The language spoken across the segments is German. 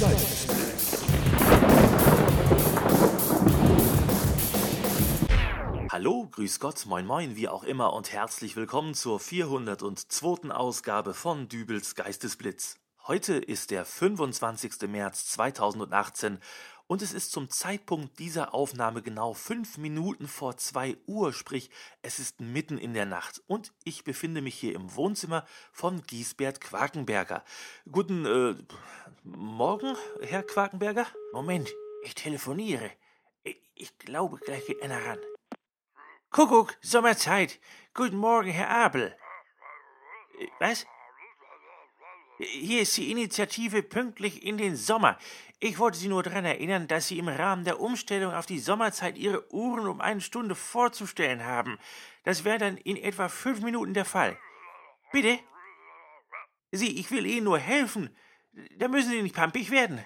Geistesblitz. Hallo, grüß Gott, moin moin, wie auch immer und herzlich willkommen zur 402. Ausgabe von Dübels Geistesblitz. Heute ist der 25. März 2018 und es ist zum Zeitpunkt dieser Aufnahme genau fünf Minuten vor zwei Uhr, sprich es ist mitten in der Nacht und ich befinde mich hier im Wohnzimmer von Giesbert Quakenberger. Guten äh, Morgen, Herr Quakenberger? Moment, ich telefoniere. Ich, glaube, gleich geht einer ran. Kuckuck, Sommerzeit. Guten Morgen, Herr Abel. Was? Hier ist die Initiative pünktlich in den Sommer. Ich wollte Sie nur daran erinnern, dass Sie im Rahmen der Umstellung auf die Sommerzeit Ihre Uhren um eine Stunde vorzustellen haben. Das wäre dann in etwa fünf Minuten der Fall. Bitte? Sie, ich will Ihnen nur helfen. Da müssen Sie nicht pampig werden.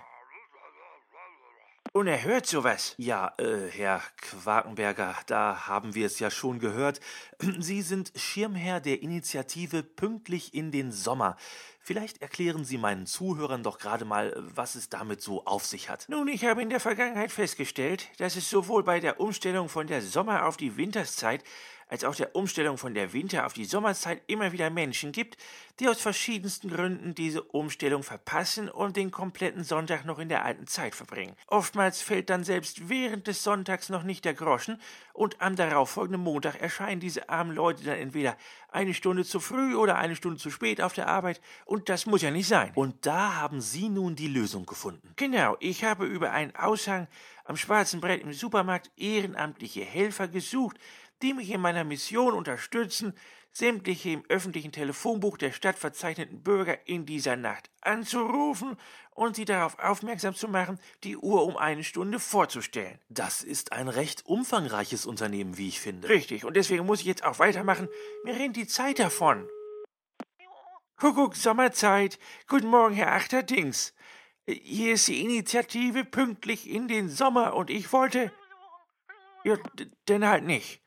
Unerhört sowas. Ja, äh, Herr Quakenberger, da haben wir es ja schon gehört. Sie sind Schirmherr der Initiative Pünktlich in den Sommer. Vielleicht erklären Sie meinen Zuhörern doch gerade mal, was es damit so auf sich hat. Nun, ich habe in der Vergangenheit festgestellt, dass es sowohl bei der Umstellung von der Sommer- auf die Winterszeit als auch der Umstellung von der Winter- auf die Sommerzeit immer wieder Menschen gibt, die aus verschiedensten Gründen diese Umstellung verpassen und den kompletten Sonntag noch in der alten Zeit verbringen. Oftmals fällt dann selbst während des Sonntags noch nicht der Groschen und am darauffolgenden Montag erscheinen diese armen Leute dann entweder eine Stunde zu früh oder eine Stunde zu spät auf der Arbeit und das muss ja nicht sein. Und da haben Sie nun die Lösung gefunden. Genau, ich habe über einen Aushang am schwarzen Brett im Supermarkt ehrenamtliche Helfer gesucht, die mich in meiner Mission unterstützen, sämtliche im öffentlichen Telefonbuch der Stadt verzeichneten Bürger in dieser Nacht anzurufen und sie darauf aufmerksam zu machen, die Uhr um eine Stunde vorzustellen. Das ist ein recht umfangreiches Unternehmen, wie ich finde. Richtig, und deswegen muss ich jetzt auch weitermachen. Mir rennt die Zeit davon. Kuckuck, Sommerzeit. Guten Morgen, Herr Achterdings. Hier ist die Initiative pünktlich in den Sommer und ich wollte. Ja, denn halt nicht.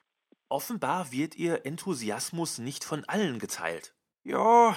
Offenbar wird Ihr Enthusiasmus nicht von allen geteilt. Ja,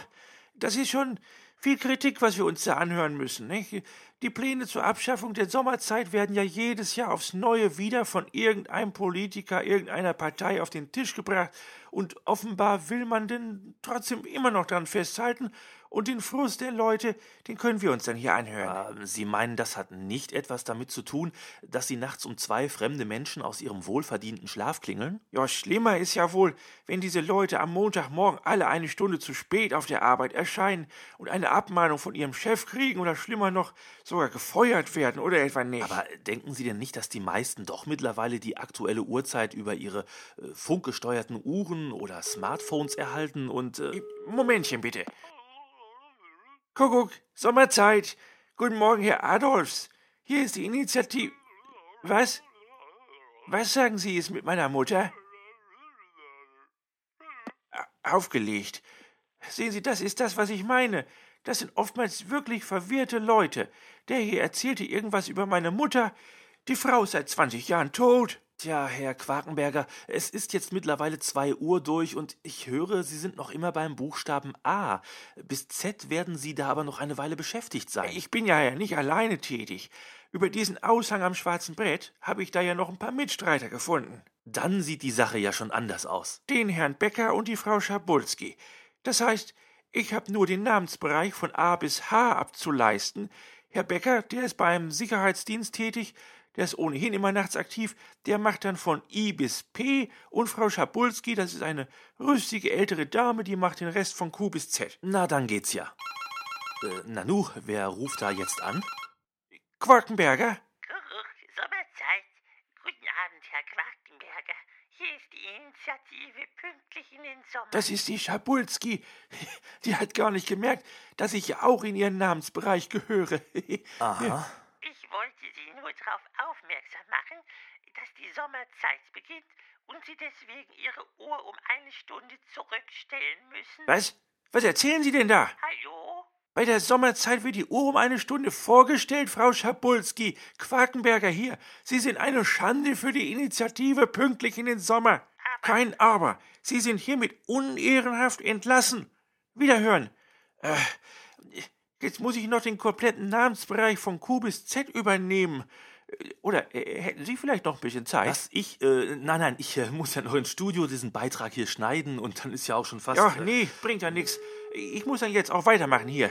das ist schon viel Kritik, was wir uns da anhören müssen. Nicht? Die Pläne zur Abschaffung der Sommerzeit werden ja jedes Jahr aufs Neue wieder von irgendeinem Politiker, irgendeiner Partei auf den Tisch gebracht, und offenbar will man denn trotzdem immer noch daran festhalten und den Frust der Leute, den können wir uns dann hier anhören. Äh, Sie meinen, das hat nicht etwas damit zu tun, dass Sie nachts um zwei fremde Menschen aus ihrem wohlverdienten Schlaf klingeln? Ja, schlimmer ist ja wohl, wenn diese Leute am Montagmorgen alle eine Stunde zu spät auf der Arbeit erscheinen und eine Abmahnung von ihrem Chef kriegen oder schlimmer noch, sogar gefeuert werden oder etwa nicht. Aber denken Sie denn nicht, dass die meisten doch mittlerweile die aktuelle Uhrzeit über ihre äh, funkgesteuerten Uhren oder Smartphones erhalten und... Äh Momentchen bitte. Kuckuck, Sommerzeit. Guten Morgen, Herr Adolfs. Hier ist die Initiative. Was? Was sagen Sie es mit meiner Mutter? Aufgelegt. Sehen Sie, das ist das, was ich meine. Das sind oftmals wirklich verwirrte Leute. Der hier erzählte irgendwas über meine Mutter. Die Frau ist seit 20 Jahren tot. Tja, Herr Quakenberger, es ist jetzt mittlerweile zwei Uhr durch und ich höre, Sie sind noch immer beim Buchstaben A. Bis Z werden Sie da aber noch eine Weile beschäftigt sein. Ich bin ja nicht alleine tätig. Über diesen Aushang am schwarzen Brett habe ich da ja noch ein paar Mitstreiter gefunden. Dann sieht die Sache ja schon anders aus. Den Herrn Becker und die Frau Schabulski. Das heißt, ich habe nur den Namensbereich von A bis H abzuleisten. Herr Becker, der ist beim Sicherheitsdienst tätig, der ist ohnehin immer nachts aktiv, der macht dann von I bis P und Frau Schabulski, das ist eine rüstige ältere Dame, die macht den Rest von Q bis Z. Na, dann geht's ja. Äh, Nanu, wer ruft da jetzt an? Quakenberger? Sommerzeit. Guten Abend, Herr Quakenberger. Hier ist die Initiative pünktlich in den Sommer. Das ist die Schabulski. Die hat gar nicht gemerkt, dass ich ja auch in ihren Namensbereich gehöre. Aha. Ich wollte Sie nur darauf aufmerksam machen, dass die Sommerzeit beginnt und Sie deswegen Ihre Uhr um eine Stunde zurückstellen müssen. Was? Was erzählen Sie denn da? Hallo? Bei der Sommerzeit wird die Uhr um eine Stunde vorgestellt, Frau Schabulski. Quakenberger hier. Sie sind eine Schande für die Initiative pünktlich in den Sommer. Kein Aber. Sie sind hiermit unehrenhaft entlassen. Wiederhören. Äh, Jetzt muss ich noch den kompletten Namensbereich von Q bis Z übernehmen. Oder äh, hätten Sie vielleicht noch ein bisschen Zeit? Was? Ich? Äh, nein, nein, ich äh, muss ja noch ins Studio diesen Beitrag hier schneiden und dann ist ja auch schon fast. Ach nee, bringt ja nichts. Ich muss dann jetzt auch weitermachen hier.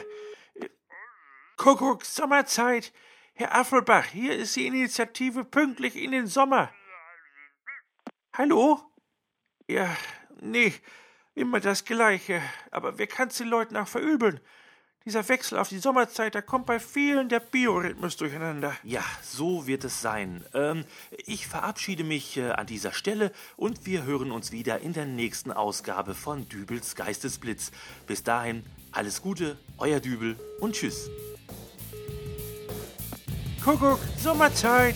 Kuckuck, Sommerzeit. Herr Affelbach, hier ist die Initiative pünktlich in den Sommer. Hallo? Ja, nee, immer das Gleiche. Aber wer kann's den Leuten auch verübeln? Dieser Wechsel auf die Sommerzeit, da kommt bei vielen der Biorhythmus durcheinander. Ja, so wird es sein. Ähm, ich verabschiede mich äh, an dieser Stelle und wir hören uns wieder in der nächsten Ausgabe von Dübels Geistesblitz. Bis dahin, alles Gute, euer Dübel und tschüss. Kuckuck, Sommerzeit.